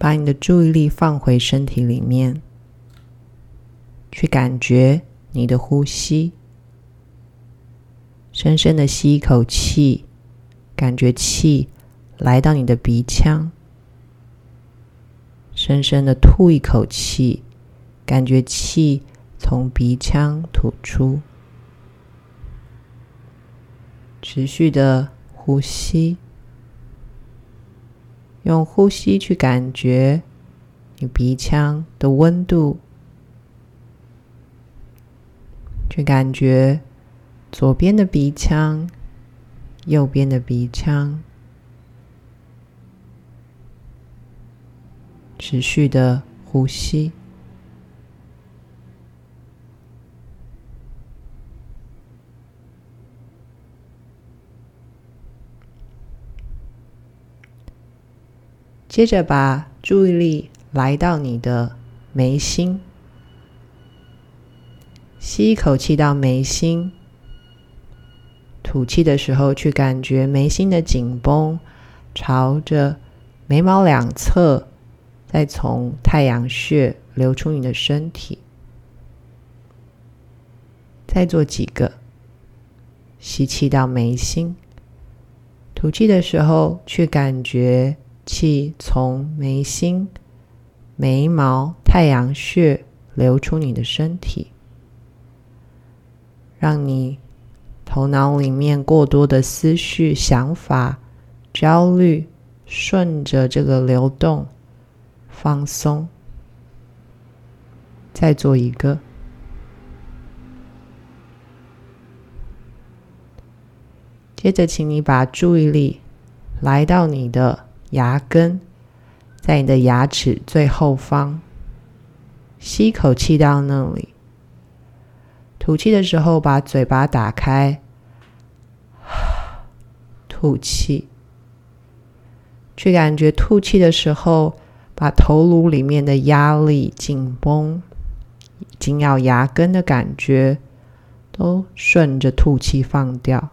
把你的注意力放回身体里面，去感觉你的呼吸。深深的吸一口气，感觉气来到你的鼻腔；深深的吐一口气，感觉气从鼻腔吐出。持续的呼吸，用呼吸去感觉你鼻腔的温度，去感觉左边的鼻腔、右边的鼻腔，持续的呼吸。接着把注意力来到你的眉心，吸一口气到眉心，吐气的时候去感觉眉心的紧绷，朝着眉毛两侧，再从太阳穴流出你的身体。再做几个，吸气到眉心，吐气的时候去感觉。气从眉心、眉毛、太阳穴流出你的身体，让你头脑里面过多的思绪、想法、焦虑，顺着这个流动放松。再做一个，接着，请你把注意力来到你的。牙根在你的牙齿最后方，吸一口气到那里，吐气的时候把嘴巴打开，吐气，去感觉吐气的时候，把头颅里面的压力、紧绷、紧咬牙根的感觉，都顺着吐气放掉。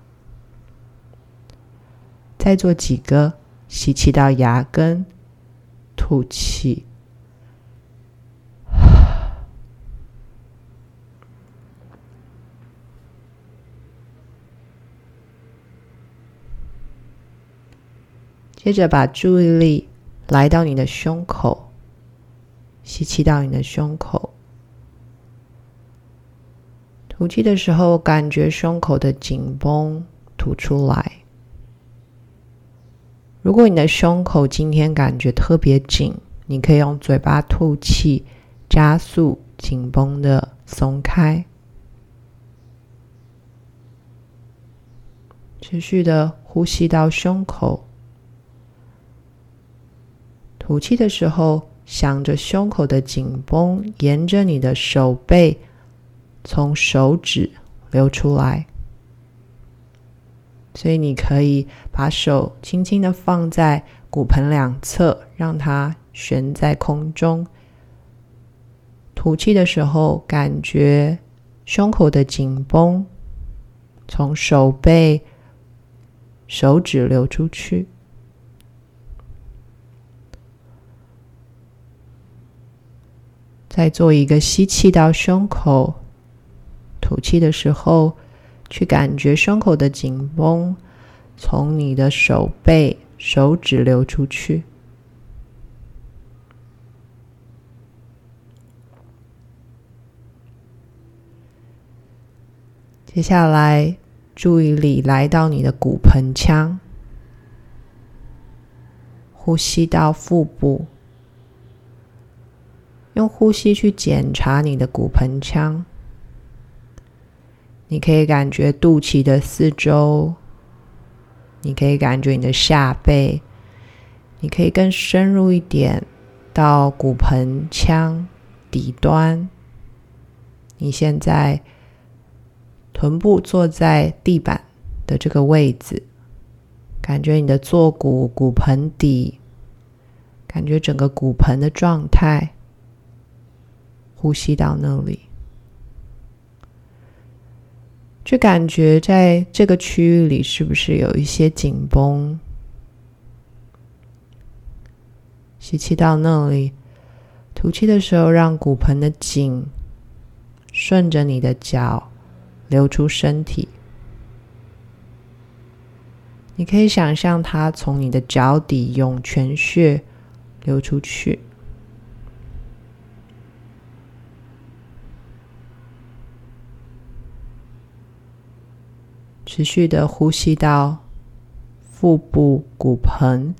再做几个。吸气到牙根，吐气。接着把注意力来到你的胸口，吸气到你的胸口，吐气的时候感觉胸口的紧绷，吐出来。如果你的胸口今天感觉特别紧，你可以用嘴巴吐气，加速紧绷的松开。持续的呼吸到胸口，吐气的时候，想着胸口的紧绷，沿着你的手背，从手指流出来。所以你可以把手轻轻的放在骨盆两侧，让它悬在空中。吐气的时候，感觉胸口的紧绷从手背、手指流出去。再做一个吸气到胸口，吐气的时候。去感觉胸口的紧绷，从你的手背、手指流出去。接下来，注意力来到你的骨盆腔，呼吸到腹部，用呼吸去检查你的骨盆腔。你可以感觉肚脐的四周，你可以感觉你的下背，你可以更深入一点到骨盆腔底端。你现在臀部坐在地板的这个位置，感觉你的坐骨、骨盆底，感觉整个骨盆的状态，呼吸到那里。去感觉在这个区域里是不是有一些紧绷？吸气到那里，吐气的时候，让骨盆的颈顺着你的脚流出身体。你可以想象它从你的脚底涌泉穴流出去。持续的呼吸到腹部骨盆，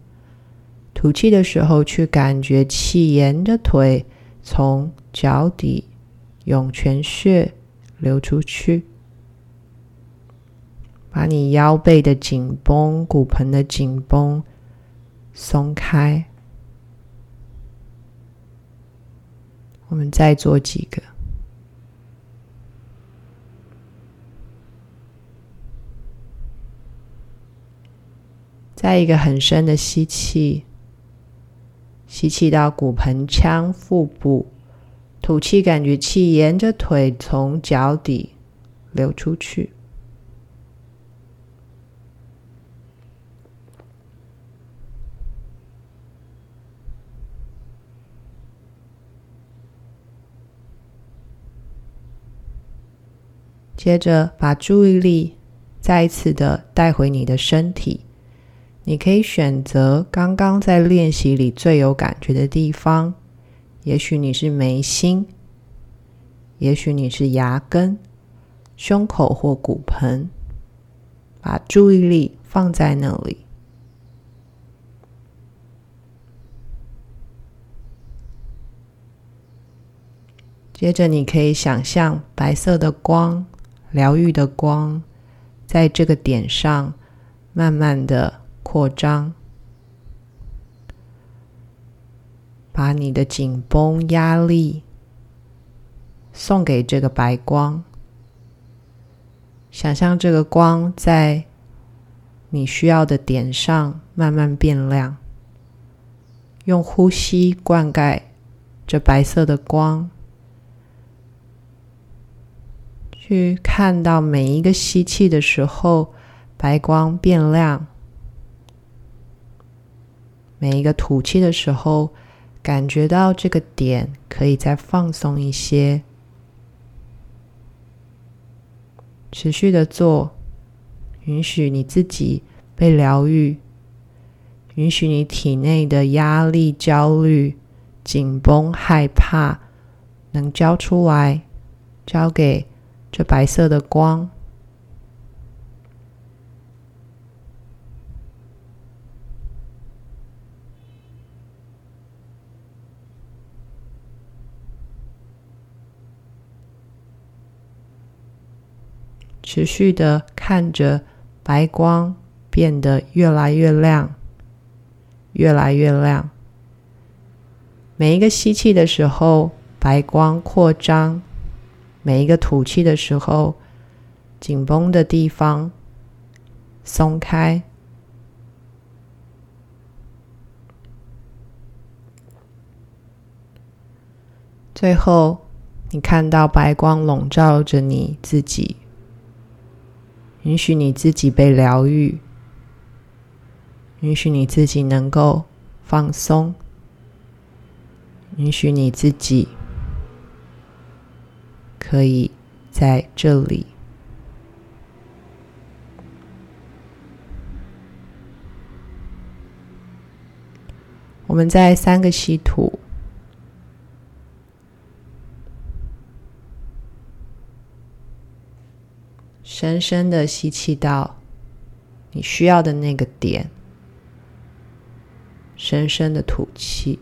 吐气的时候，去感觉气沿着腿从脚底涌泉穴流出去，把你腰背的紧绷、骨盆的紧绷松开。我们再做几个。再一个很深的吸气，吸气到骨盆腔腹部，吐气，感觉气沿着腿从脚底流出去。接着把注意力再一次的带回你的身体。你可以选择刚刚在练习里最有感觉的地方，也许你是眉心，也许你是牙根、胸口或骨盆，把注意力放在那里。接着，你可以想象白色的光、疗愈的光，在这个点上慢慢的。扩张，把你的紧绷、压力送给这个白光。想象这个光在你需要的点上慢慢变亮。用呼吸灌溉这白色的光，去看到每一个吸气的时候，白光变亮。每一个吐气的时候，感觉到这个点可以再放松一些，持续的做，允许你自己被疗愈，允许你体内的压力、焦虑、紧绷、害怕能交出来，交给这白色的光。持续的看着白光变得越来越亮，越来越亮。每一个吸气的时候，白光扩张；每一个吐气的时候，紧绷的地方松开。最后，你看到白光笼罩着你自己。允许你自己被疗愈，允许你自己能够放松，允许你自己可以在这里。我们在三个稀土。深深的吸气到你需要的那个点，深深的吐气。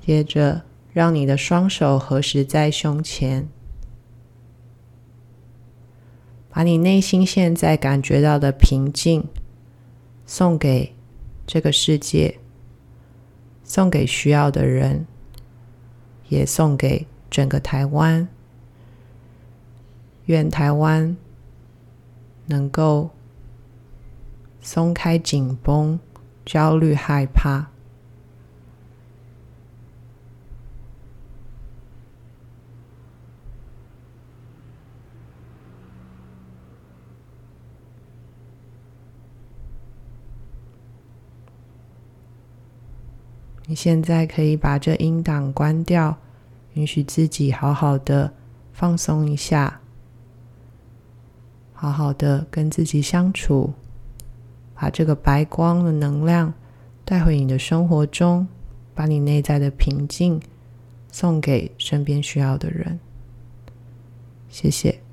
接着，让你的双手合十在胸前。把你内心现在感觉到的平静送给这个世界，送给需要的人，也送给整个台湾。愿台湾能够松开紧绷、焦虑、害怕，你现在可以把这音档关掉，允许自己好好的放松一下，好好的跟自己相处，把这个白光的能量带回你的生活中，把你内在的平静送给身边需要的人。谢谢。